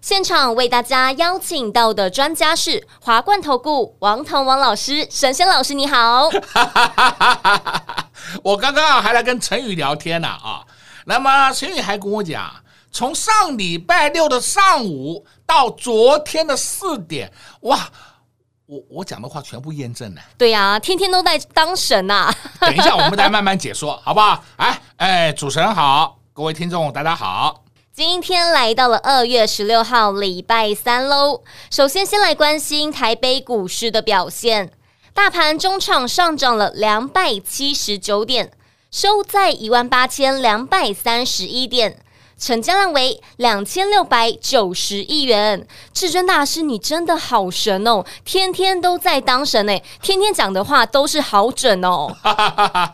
现场为大家邀请到的专家是华冠投顾王腾王老师，神仙老师你好。我刚刚还来跟陈宇聊天呢啊，那么陈宇还跟我讲，从上礼拜六的上午到昨天的四点，哇，我我讲的话全部验证了。对呀、啊，天天都在当神呐、啊。等一下，我们再慢慢解说，好不好？哎哎，主持人好，各位听众大家好。今天来到了二月十六号，礼拜三喽。首先，先来关心台北股市的表现。大盘中场上涨了两百七十九点，收在一万八千两百三十一点，成交量为两千六百九十亿元。至尊大师，你真的好神哦，天天都在当神哎，天天讲的话都是好准哦。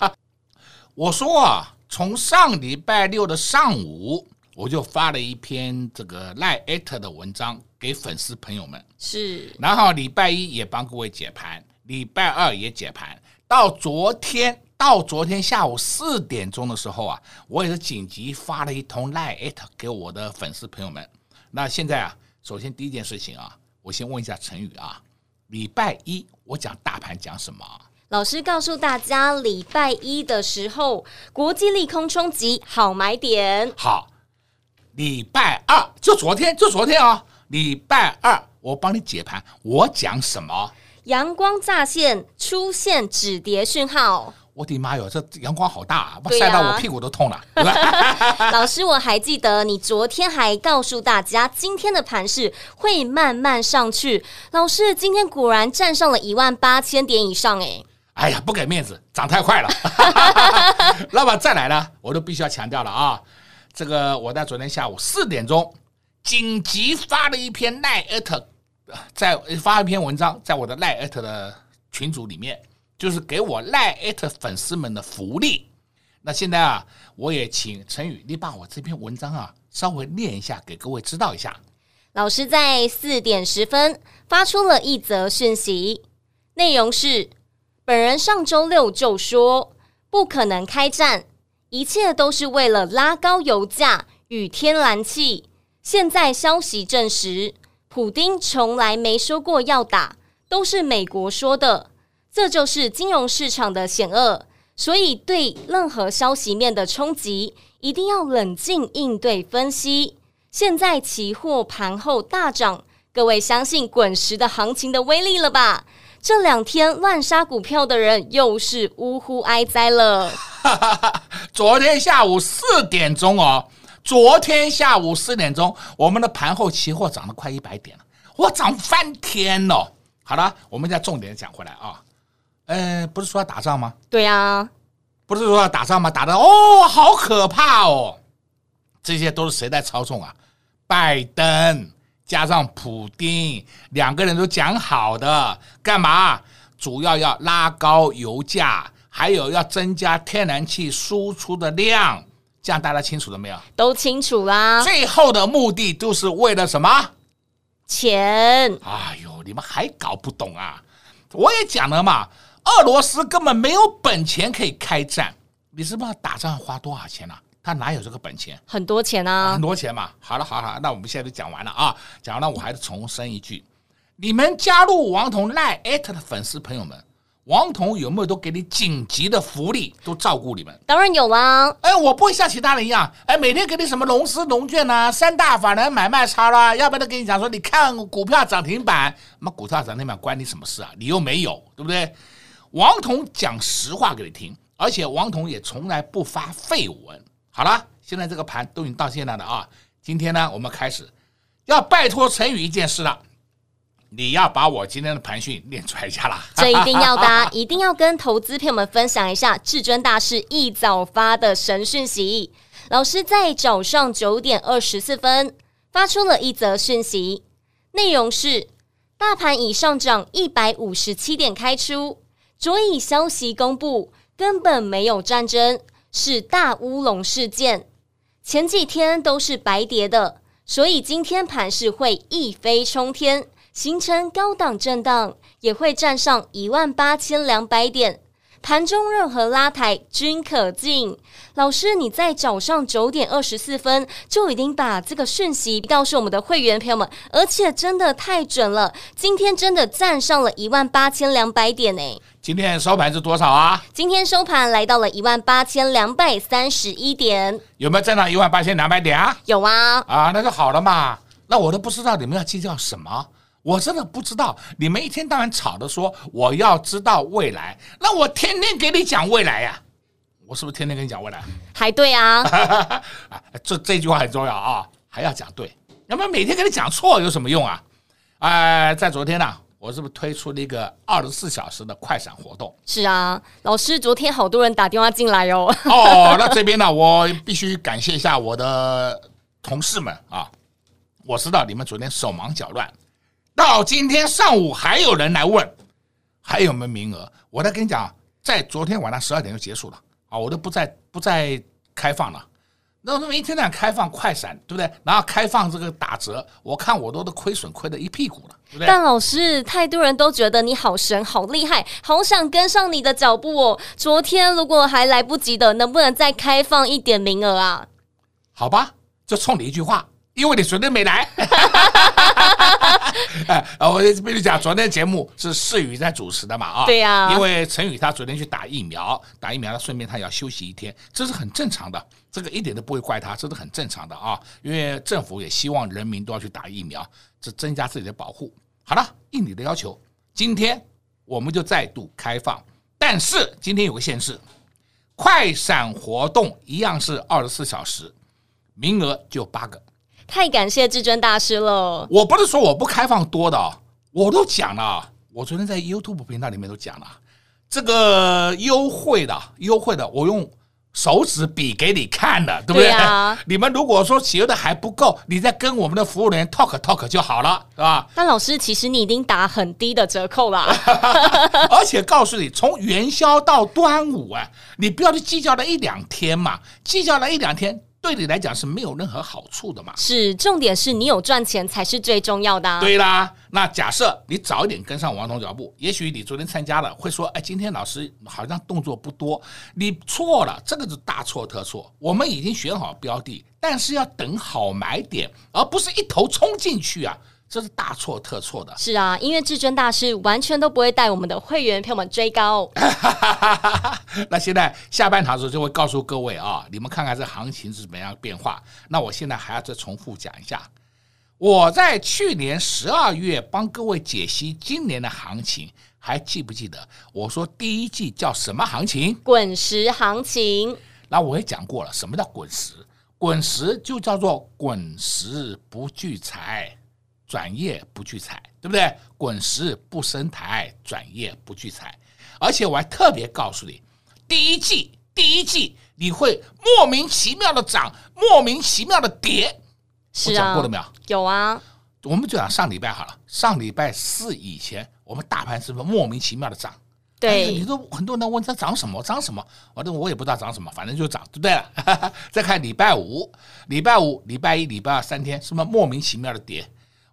我说啊，从上礼拜六的上午。我就发了一篇这个 LINE@ 的文章给粉丝朋友们，是，然后礼拜一也帮各位解盘，礼拜二也解盘，到昨天到昨天下午四点钟的时候啊，我也是紧急发了一通 LINE@ 给我的粉丝朋友们。那现在啊，首先第一件事情啊，我先问一下陈宇啊，礼拜一我讲大盘讲什么？老师告诉大家，礼拜一的时候，国际利空冲击，好买点。好。礼拜二就昨天，就昨天啊、哦！礼拜二我帮你解盘，我讲什么？阳光乍现，出现止跌讯号。我的妈哟，这阳光好大啊！晒到我屁股都痛了。老师，我还记得你昨天还告诉大家，今天的盘势会慢慢上去。老师，今天果然站上了一万八千点以上，哎！哎呀，不给面子，涨太快了。那么再来呢，我都必须要强调了啊！这个我在昨天下午四点钟紧急发了一篇赖艾特在发一篇文章，在我的赖艾特的群组里面，就是给我赖艾特粉丝们的福利。那现在啊，我也请陈宇，你把我这篇文章啊稍微念一下，给各位知道一下。老师在四点十分发出了一则讯息，内容是：本人上周六就说不可能开战。一切都是为了拉高油价与天然气。现在消息证实，普丁从来没说过要打，都是美国说的。这就是金融市场的险恶。所以，对任何消息面的冲击，一定要冷静应对分析。现在期货盘后大涨，各位相信滚石的行情的威力了吧？这两天乱杀股票的人又是呜呼哀哉了。昨天下午四点钟哦，昨天下午四点钟，我们的盘后期货涨了快一百点了，我，涨翻天了。好了，我们再重点讲回来啊，呃，不是说要打仗吗？对呀、啊，不是说要打仗吗？打的哦，好可怕哦。这些都是谁在操纵啊？拜登。加上普丁两个人都讲好的，干嘛？主要要拉高油价，还有要增加天然气输出的量，这样大家清楚了没有？都清楚啦。最后的目的都是为了什么？钱。哎呦，你们还搞不懂啊？我也讲了嘛，俄罗斯根本没有本钱可以开战，你知不知道打仗花多少钱啊？他哪有这个本钱？很多钱啊，很多钱嘛。好了，好了，那我们现在就讲完了啊。讲完了，我还是重申一句：你们加入王彤赖艾特的粉丝朋友们，王彤有没有都给你紧急的福利，都照顾你们？当然有啦。哎，我不会像其他人一样，哎，每天给你什么龙狮龙券呐，三大法人买卖差啦，要不然都跟你讲说，你看股票涨停板，那么股票涨停板关你什么事啊？你又没有，对不对？王彤讲实话给你听，而且王彤也从来不发废文。好了，现在这个盘都已经到现在了啊！今天呢，我们开始要拜托陈宇一件事了，你要把我今天的盘讯念出来一下啦。这一定要的，一定要跟投资朋友们分享一下至尊大师一早发的神讯息。老师在早上九点二十四分发出了一则讯息，内容是：大盘已上涨一百五十七点开出，昨以消息公布，根本没有战争，是大乌龙事件。前几天都是白跌的，所以今天盘势会一飞冲天，形成高档震荡，也会站上一万八千两百点。盘中任何拉抬均可进。老师，你在早上九点二十四分就已经把这个讯息告诉我们的会员朋友们，而且真的太准了。今天真的站上了一万八千两百点呢。今天收盘是多少啊？今天收盘来到了一万八千两百三十一点。有没有站到一万八千两百点啊？有啊。啊，那就好了嘛。那我都不知道你们要计较什么。我真的不知道，你们一天到晚吵着说我要知道未来，那我天天给你讲未来呀，我是不是天天跟你讲未来？还对啊，啊，这这句话很重要啊，还要讲对，要不然每天跟你讲错有什么用啊？哎，在昨天呢，我是不是推出了一个二十四小时的快闪活动？是啊，老师，昨天好多人打电话进来哦。哦，那这边呢，我必须感谢一下我的同事们啊，我知道你们昨天手忙脚乱。到今天上午还有人来问还有没有名额？我再跟你讲，在昨天晚上十二点就结束了啊！我都不再不再开放了。那我们一天天开放快闪，对不对？然后开放这个打折，我看我都都亏损亏的一屁股了，对不对？但老师，太多人都觉得你好神、好厉害，好想跟上你的脚步哦。昨天如果还来不及的，能不能再开放一点名额啊？好吧，就冲你一句话。因为你昨天没来，哎，我跟你讲，昨天节目是世宇在主持的嘛，啊，对呀，因为陈宇他昨天去打疫苗，打疫苗他顺便他要休息一天，这是很正常的，这个一点都不会怪他，这是很正常的啊，因为政府也希望人民都要去打疫苗，这增加自己的保护。好了，应你的要求，今天我们就再度开放，但是今天有个限制，快闪活动一样是二十四小时，名额就八个。太感谢至尊大师了！我不是说我不开放多的，我都讲了。我昨天在 YouTube 频道里面都讲了，这个优惠的优惠的，我用手指比给你看的，对不对？对啊，你们如果说觉得还不够，你再跟我们的服务人员 talk talk 就好了，是吧？但老师，其实你已经打很低的折扣了，而且告诉你，从元宵到端午啊，你不要去计较那一两天嘛，计较那一两天。对你来讲是没有任何好处的嘛？是，重点是你有赚钱才是最重要的啊。对啦，那假设你早一点跟上王彤脚步，也许你昨天参加了，会说：“哎，今天老师好像动作不多。”你错了，这个是大错特错。我们已经选好标的，但是要等好买点，而不是一头冲进去啊。这是大错特错的。是啊，因为至尊大师完全都不会带我们的会员朋友们追高。那现在下半场的时候就会告诉各位啊，你们看看这行情是怎么样变化。那我现在还要再重复讲一下，我在去年十二月帮各位解析今年的行情，还记不记得？我说第一季叫什么行情？滚石行情。那我也讲过了，什么叫滚石？滚石就叫做滚石不聚财。转业不聚财，对不对？滚石不升台，转业不聚财。而且我还特别告诉你，第一季第一季你会莫名其妙的涨，莫名其妙的跌。是啊，我讲过了没有？有啊。我们就讲上礼拜好了，上礼拜四以前，我们大盘是不是莫名其妙的涨？对，你说很多人问它涨什么？涨什么？我都我也不知道涨什么，反正就涨，对不对了？再看礼拜五，礼拜五、礼拜一、礼拜二三天，是不是莫名其妙的跌？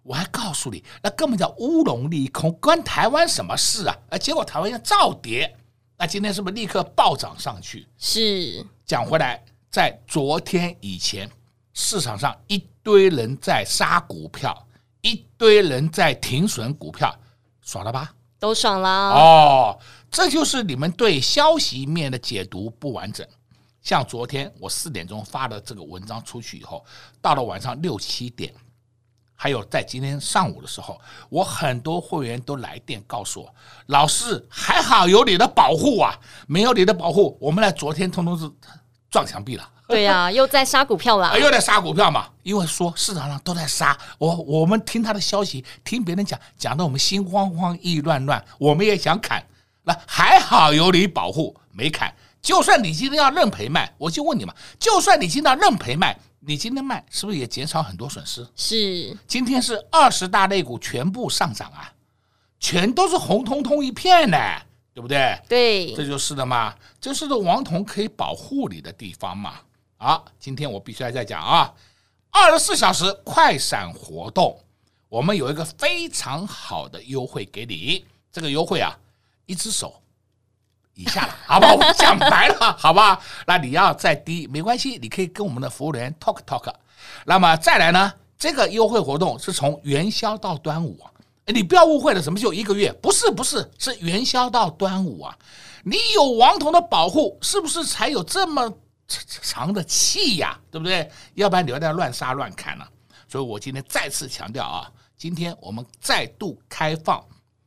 我还告诉你，那根本叫乌龙利空，关台湾什么事啊？啊，结果台湾要照跌，那今天是不是立刻暴涨上去？是。讲回来，在昨天以前，市场上一堆人在杀股票，一堆人在停损股票，爽了吧？都爽了。哦，这就是你们对消息面的解读不完整。像昨天我四点钟发的这个文章出去以后，到了晚上六七点。还有在今天上午的时候，我很多会员都来电告诉我，老师还好有你的保护啊，没有你的保护，我们来昨天通通是撞墙壁了。对呀、啊，又在杀股票了，又在杀股票嘛，因为说市场上都在杀，我我们听他的消息，听别人讲，讲的我们心慌慌、意乱乱，我们也想砍，那还好有你保护，没砍。就算你今天要认赔卖，我就问你嘛，就算你今天要认赔卖。你今天卖是不是也减少很多损失？是，今天是二十大类股全部上涨啊，全都是红彤彤一片呢，对不对？对，这就是的嘛，这是的王彤可以保护你的地方嘛。啊，今天我必须要再讲啊，二十四小时快闪活动，我们有一个非常好的优惠给你，这个优惠啊，一只手。以下了，好不好？我讲白了，好吧？那你要再低没关系，你可以跟我们的服务员 talk talk。那么再来呢？这个优惠活动是从元宵到端午啊！你不要误会了，什么就一个月？不是，不是，是元宵到端午啊！你有王彤的保护，是不是才有这么长的气呀？对不对？要不然你要在乱杀乱砍了。所以我今天再次强调啊，今天我们再度开放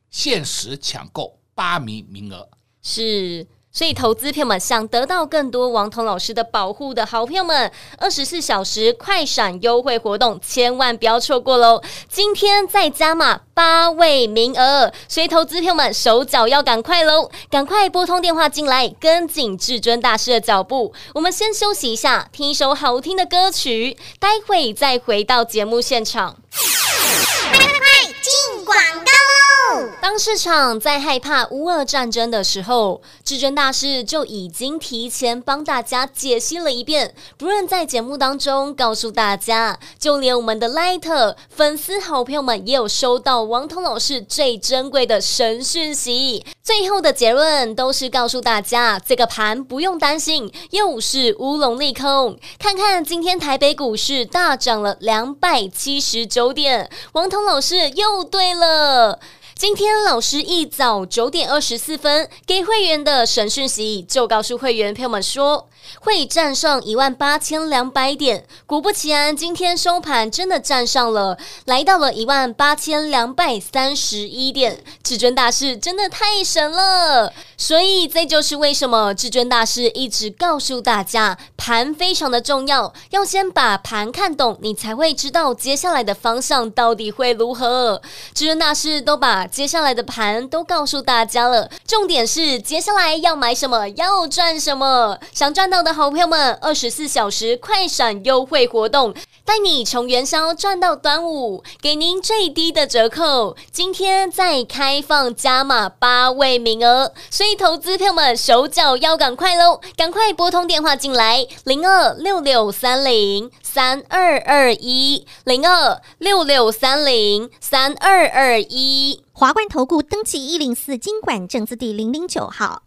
限时抢购八名名额。是，所以投资朋友们想得到更多王彤老师的保护的好朋友们，二十四小时快闪优惠活动，千万不要错过喽！今天再加码八位名额，所以投资朋友们手脚要赶快喽，赶快拨通电话进来，跟紧至尊大师的脚步。我们先休息一下，听一首好听的歌曲，待会再回到节目现场。快快快，广告！当市场在害怕乌俄战争的时候，至尊大师就已经提前帮大家解析了一遍。不论在节目当中告诉大家，就连我们的 Light 粉丝好朋友们也有收到王彤老师最珍贵的神讯息。最后的结论都是告诉大家，这个盘不用担心，又是乌龙利空。看看今天台北股市大涨了两百七十九点，王彤老师又对了。今天老师一早九点二十四分给会员的审讯息，就告诉会员朋友们说，会站上一万八千两百点。果不其然，今天收盘真的站上了，来到了一万八千两百三十一点。至尊大师真的太神了，所以这就是为什么至尊大师一直告诉大家，盘非常的重要，要先把盘看懂，你才会知道接下来的方向到底会如何。至尊大师都把。接下来的盘都告诉大家了，重点是接下来要买什么，要赚什么。想赚到的好朋友们，二十四小时快闪优惠活动，带你从元宵赚到端午，给您最低的折扣。今天再开放加码八位名额，所以投资朋友们手脚要赶快喽，赶快拨通电话进来，零二六六三零三二二一，零二六六三零三二二一。华冠投顾登记一零四金管证字第零零九号。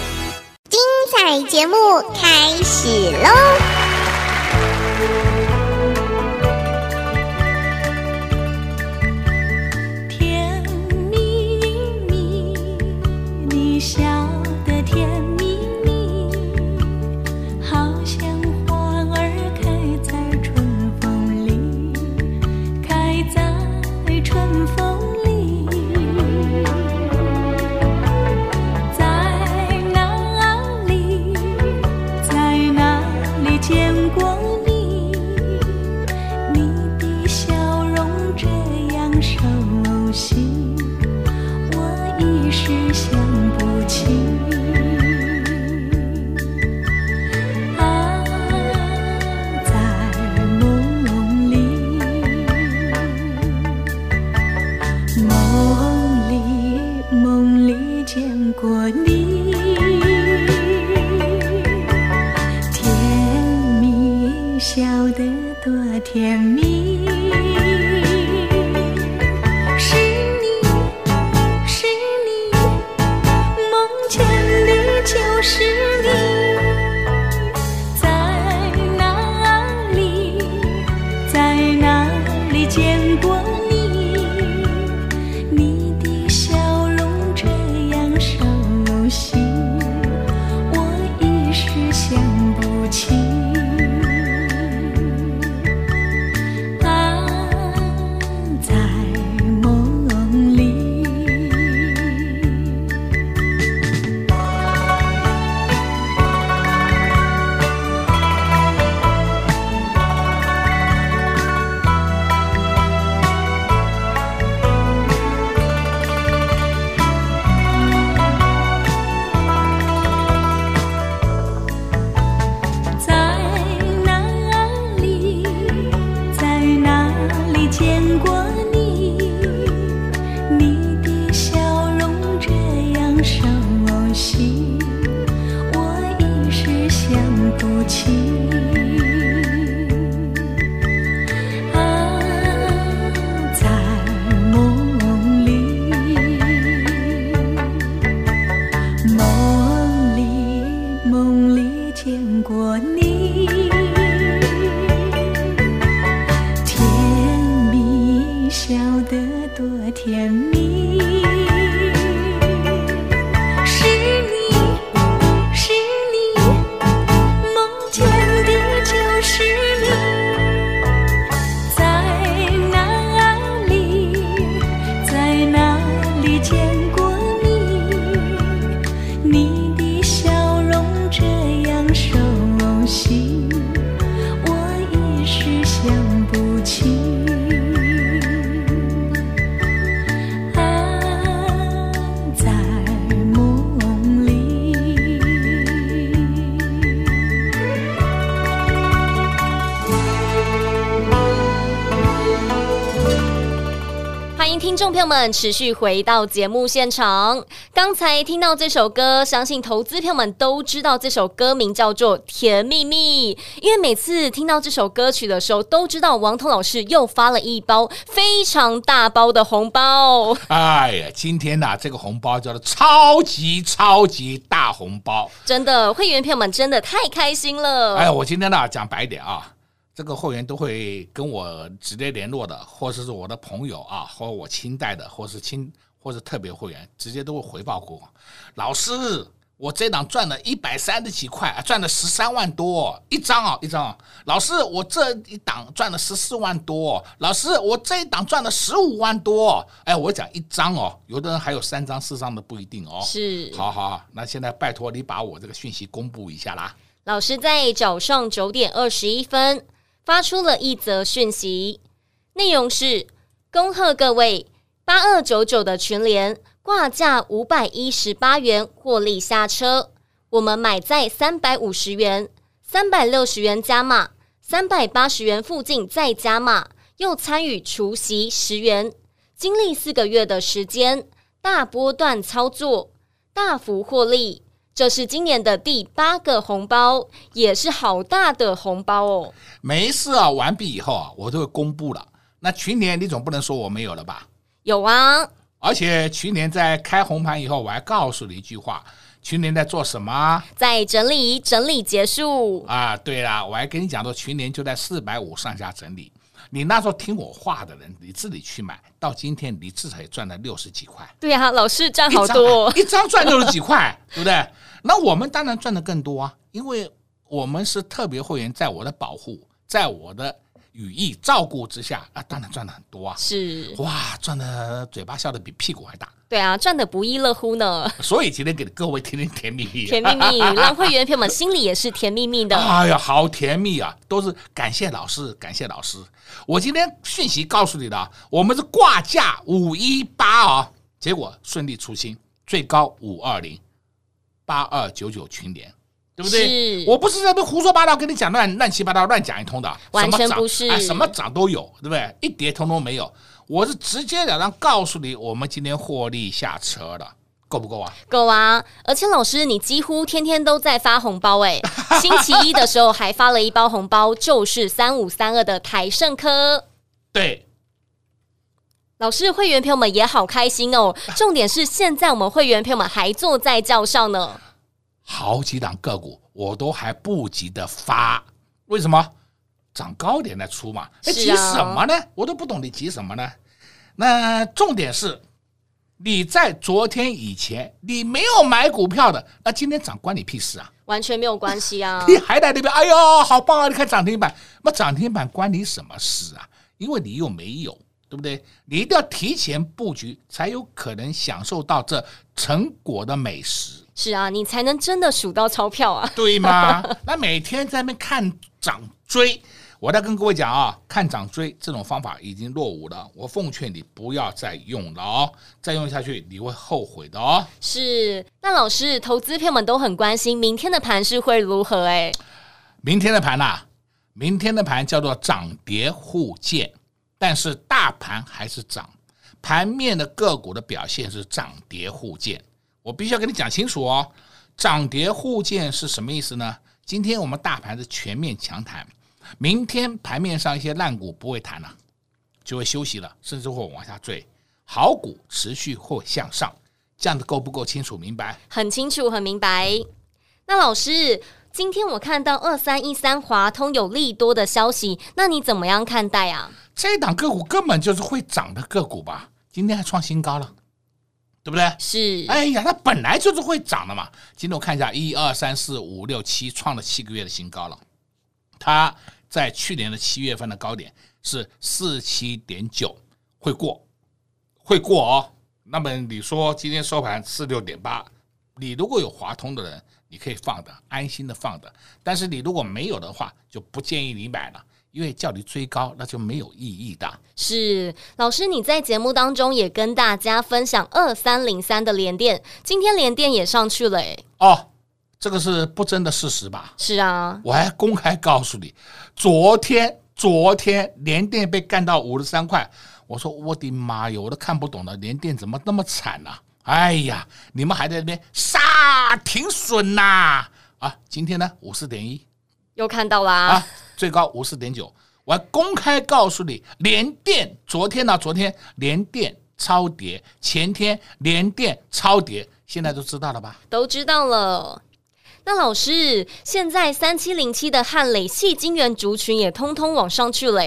节目开始喽！情。听众朋友们持续回到节目现场。刚才听到这首歌，相信投资朋友们都知道这首歌名叫做《甜蜜蜜》，因为每次听到这首歌曲的时候，都知道王彤老师又发了一包非常大包的红包。哎呀，今天呐、这个红包叫做超级超级大红包。真的，会员朋友们真的太开心了。哎，我今天呢讲白一点啊，这个会员都会跟我直接联络的，或者是我的朋友啊，或者我亲带的，或是亲，或是特别会员，直接都会回报给我。老师，我这档赚了一百三十几块，赚了十三万多一张啊，一张啊。老师，我这一档赚了十四万多。老师，我这一档赚了十五万多。哎，我讲一张哦，有的人还有三张、四张的不一定哦。是，好好好，那现在拜托你把我这个讯息公布一下啦。老师在早上九点二十一分发出了一则讯息，内容是：恭贺各位八二九九的群联挂价五百一十八元获利下车，我们买在三百五十元，三百六十元加码，三百八十元附近再加码，又参与除息十元，经历四个月的时间，大波段操作，大幅获利。这是今年的第八个红包，也是好大的红包哦。每一次啊完毕以后啊，我都会公布了。那去年你总不能说我没有了吧？有啊，而且去年在开红盘以后，我还告诉你一句话：去年在做什么？在整理，整理结束啊。对了，我还跟你讲说，去年就在四百五上下整理。你那时候听我话的人，你自己去买，到今天你至少也赚了六十几块。对啊，老师赚好多，一张赚六十几块，对不对？那我们当然赚的更多啊，因为我们是特别会员，在我的保护，在我的羽翼照顾之下啊，当然赚的很多啊。是哇，赚的嘴巴笑的比屁股还大。对啊，赚的不亦乐乎呢。所以今天给各位听听甜蜜蜜，甜蜜蜜，让会员朋友们心里也是甜蜜蜜的。哎呀，好甜蜜啊！都是感谢老师，感谢老师。我今天讯息告诉你的，我们是挂价五一八啊，结果顺利出清，最高五二零八二九九群联，对不对？我不是在那胡说八道跟你讲乱乱七八糟乱讲一通的，完全不是，哎，什么涨都有，对不对？一跌通通没有。我是直截了当告诉你，我们今天获利下车了，够不够啊？够啊！而且老师，你几乎天天都在发红包哎，星期一的时候还发了一包红包，就是三五三二的台盛科。对，老师，会员朋友们也好开心哦。重点是现在我们会员朋友们还坐在轿上呢，好几档个股我都还不急的发，为什么？涨高点再出嘛？哎，急什么呢？我都不懂你急什么呢？那重点是，你在昨天以前你没有买股票的，那今天涨关你屁事啊？完全没有关系啊！你还在那边，哎呦，好棒啊！你看涨停板，那涨停板关你什么事啊？因为你又没有，对不对？你一定要提前布局，才有可能享受到这成果的美食。是啊，你才能真的数到钞票啊？对吗？那每天在那边看涨追。我再跟各位讲啊，看涨追这种方法已经落伍了，我奉劝你不要再用了哦，再用下去你会后悔的哦。是，那老师，投资朋友们都很关心明天的盘势会如何？哎，明天的盘呐、啊，明天的盘叫做涨跌互见，但是大盘还是涨，盘面的个股的表现是涨跌互见。我必须要跟你讲清楚哦，涨跌互见是什么意思呢？今天我们大盘是全面强弹。明天盘面上一些烂股不会弹了，就会休息了，甚至会往下坠。好股持续或向上，这样子够不够清楚明白？很清楚，很明白。那老师，今天我看到二三一三华通有利多的消息，那你怎么样看待啊？这档个股根本就是会涨的个股吧？今天还创新高了，对不对？是。哎呀，它本来就是会涨的嘛。今天我看一下，一二三四五六七，创了七个月的新高了。它在去年的七月份的高点是四七点九，会过，会过哦。那么你说今天收盘四六点八，你如果有华通的人，你可以放的，安心的放的。但是你如果没有的话，就不建议你买了，因为叫你追高那就没有意义的。是，老师你在节目当中也跟大家分享二三零三的连电，今天连电也上去了诶。哦，这个是不争的事实吧？是啊，我还公开告诉你，昨天昨天连电被干到五十三块。我说我的妈哟，我都看不懂了，连电怎么那么惨呢、啊？哎呀，你们还在那边杀停损呐？啊，今天呢五四点一，又看到啦啊，最高五四点九。我还公开告诉你，联电昨天呢，昨天联电超跌，前天联电超跌，现在都知道了吧？都知道了。那老师，现在三七零七的汉磊系金元族群也通通往上去了。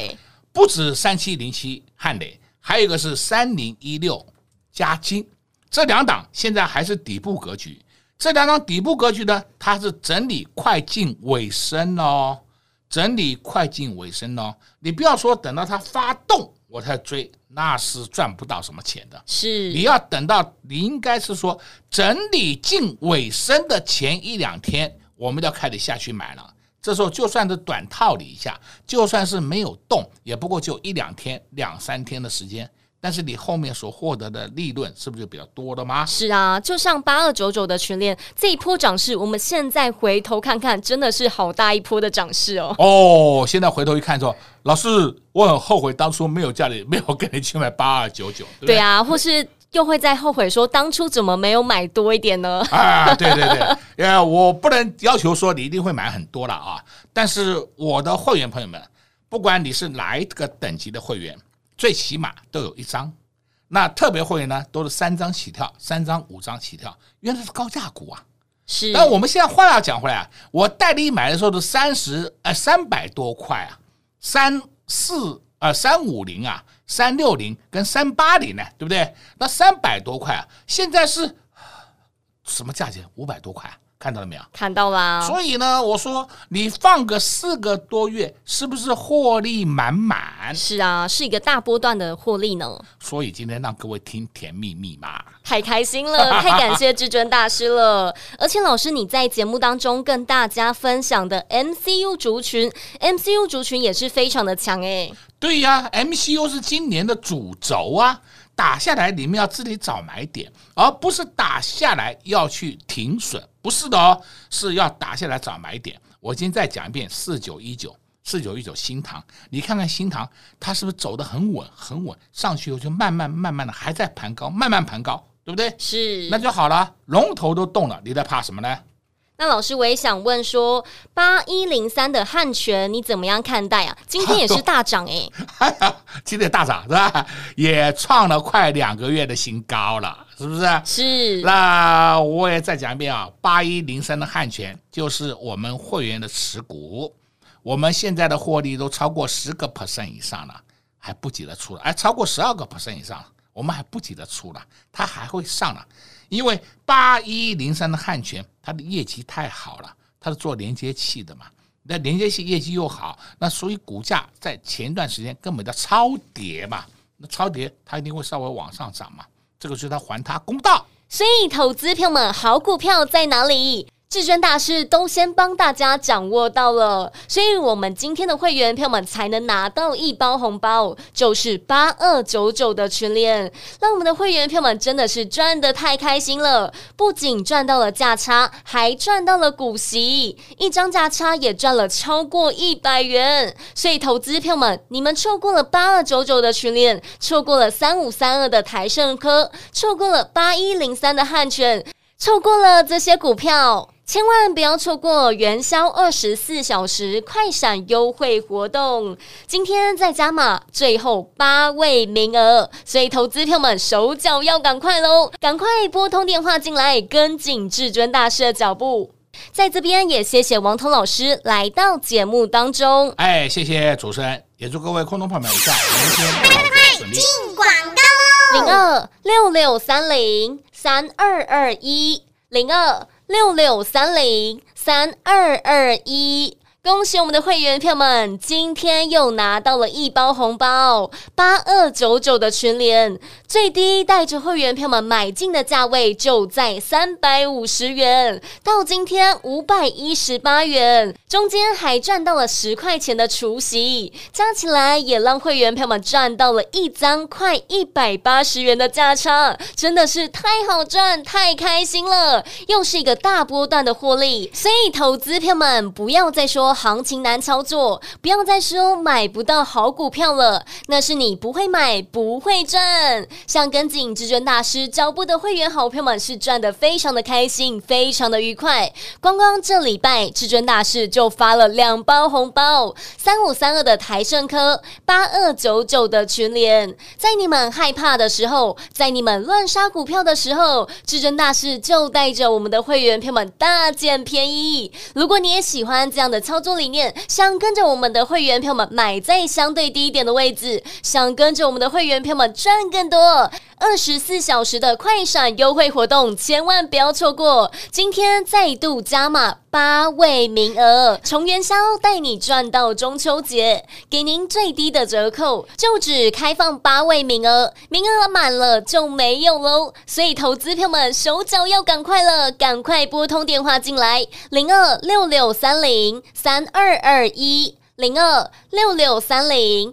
不止三七零七汉磊，还有一个是三零一六加金，这两档现在还是底部格局。这两档底部格局呢，它是整理快进尾声哦，整理快进尾声哦。你不要说等到它发动我才追，那是赚不到什么钱的。是，你要等到你应该是说整理进尾声的前一两天，我们要开始下去买了。这时候就算是短套你一下，就算是没有动，也不过就一两天、两三天的时间。但是你后面所获得的利润是不是就比较多了吗？是啊，就像八二九九的群联这一波涨势，我们现在回头看看，真的是好大一波的涨势哦。哦，现在回头一看说，老师，我很后悔当初没有叫你，没有跟你去买八二九九。对啊，或是。又会再后悔说当初怎么没有买多一点呢？啊，对对对，呃，我不能要求说你一定会买很多了啊。但是我的会员朋友们，不管你是哪一个等级的会员，最起码都有一张。那特别会员呢，都是三张起跳，三张五张起跳，因为那是高价股啊。是。那我们现在话要讲回来啊，我代理买的时候是三十呃三百多块啊，三四呃三五零啊。三六零跟三八零呢，对不对？那三百多块啊，现在是什么价钱？五百多块，看到了没有？看到了。所以呢，我说你放个四个多月，是不是获利满满？是啊，是一个大波段的获利呢。所以今天让各位听甜蜜蜜嘛，太开心了，太感谢至尊大师了。而且老师你在节目当中跟大家分享的 MCU 族群，MCU 族群也是非常的强哎。对呀，MCU 是今年的主轴啊，打下来你们要自己找买点，而不是打下来要去停损，不是的哦，是要打下来找买点。我今天再讲一遍，四九一九，四九一九新塘，你看看新塘，它是不是走得很稳，很稳，上去以后就慢慢慢慢的还在盘高，慢慢盘高，对不对？是，那就好了，龙头都动了，你在怕什么呢？那老师，我也想问说，八一零三的汉泉你怎么样看待啊？今天也是大涨哎、欸，今天大涨是吧？也创了快两个月的新高了，是不是？是。那我也再讲一遍啊，八一零三的汉泉就是我们会员的持股，我们现在的获利都超过十个 percent 以上了，还不急着出了，哎，超过十二个 percent 以上了，我们还不急着出了，它还会上了。因为八一零三的汉泉，它的业绩太好了，它是做连接器的嘛，那连接器业绩又好，那所以股价在前段时间根本就超跌嘛，那超跌它一定会稍微往上涨嘛，这个就是它还它公道。所以投资票们，好股票在哪里？至尊大师都先帮大家掌握到了，所以我们今天的会员票们才能拿到一包红包，就是八二九九的群联，让我们的会员票们真的是赚得太开心了，不仅赚到了价差，还赚到了股息，一张价差也赚了超过一百元。所以投资票们，你们错过了八二九九的群联，错过了三五三二的台胜科，错过了八一零三的汉诠，错过了这些股票。千万不要错过元宵二十四小时快闪优惠活动，今天再加码，最后八位名额，所以投资票们手脚要赶快喽，赶快拨通电话进来，跟紧至尊大师的脚步。在这边也谢谢王彤老师来到节目当中，哎，谢谢主持人，也祝各位空中朋友们一下明天顺利。进广告喽！零二六六三零三二二一零二六六三零三二二一。恭喜我们的会员票们，今天又拿到了一包红包，八二九九的群联，最低带着会员票们买进的价位就在三百五十元，到今天五百一十八元，中间还赚到了十块钱的除息，加起来也让会员票们赚到了一张快一百八十元的价差，真的是太好赚，太开心了，又是一个大波段的获利，所以投资票们不要再说。行情难操作，不要再说买不到好股票了，那是你不会买，不会赚。像跟紧至尊大师脚步的会员好朋友们是赚的非常的开心，非常的愉快。光光这礼拜至尊大师就发了两包红包，三五三二的台胜科，八二九九的群联。在你们害怕的时候，在你们乱杀股票的时候，至尊大师就带着我们的会员朋友们大捡便宜。如果你也喜欢这样的操作，做理念，想跟着我们的会员朋友们买在相对低一点的位置，想跟着我们的会员朋友们赚更多，二十四小时的快闪优惠活动，千万不要错过！今天再度加码八位名额，从元宵带你赚到中秋节，给您最低的折扣，就只开放八位名额，名额满了就没有喽。所以投资票们手脚要赶快了，赶快拨通电话进来，零二六六三零三。三二二一零二六六三零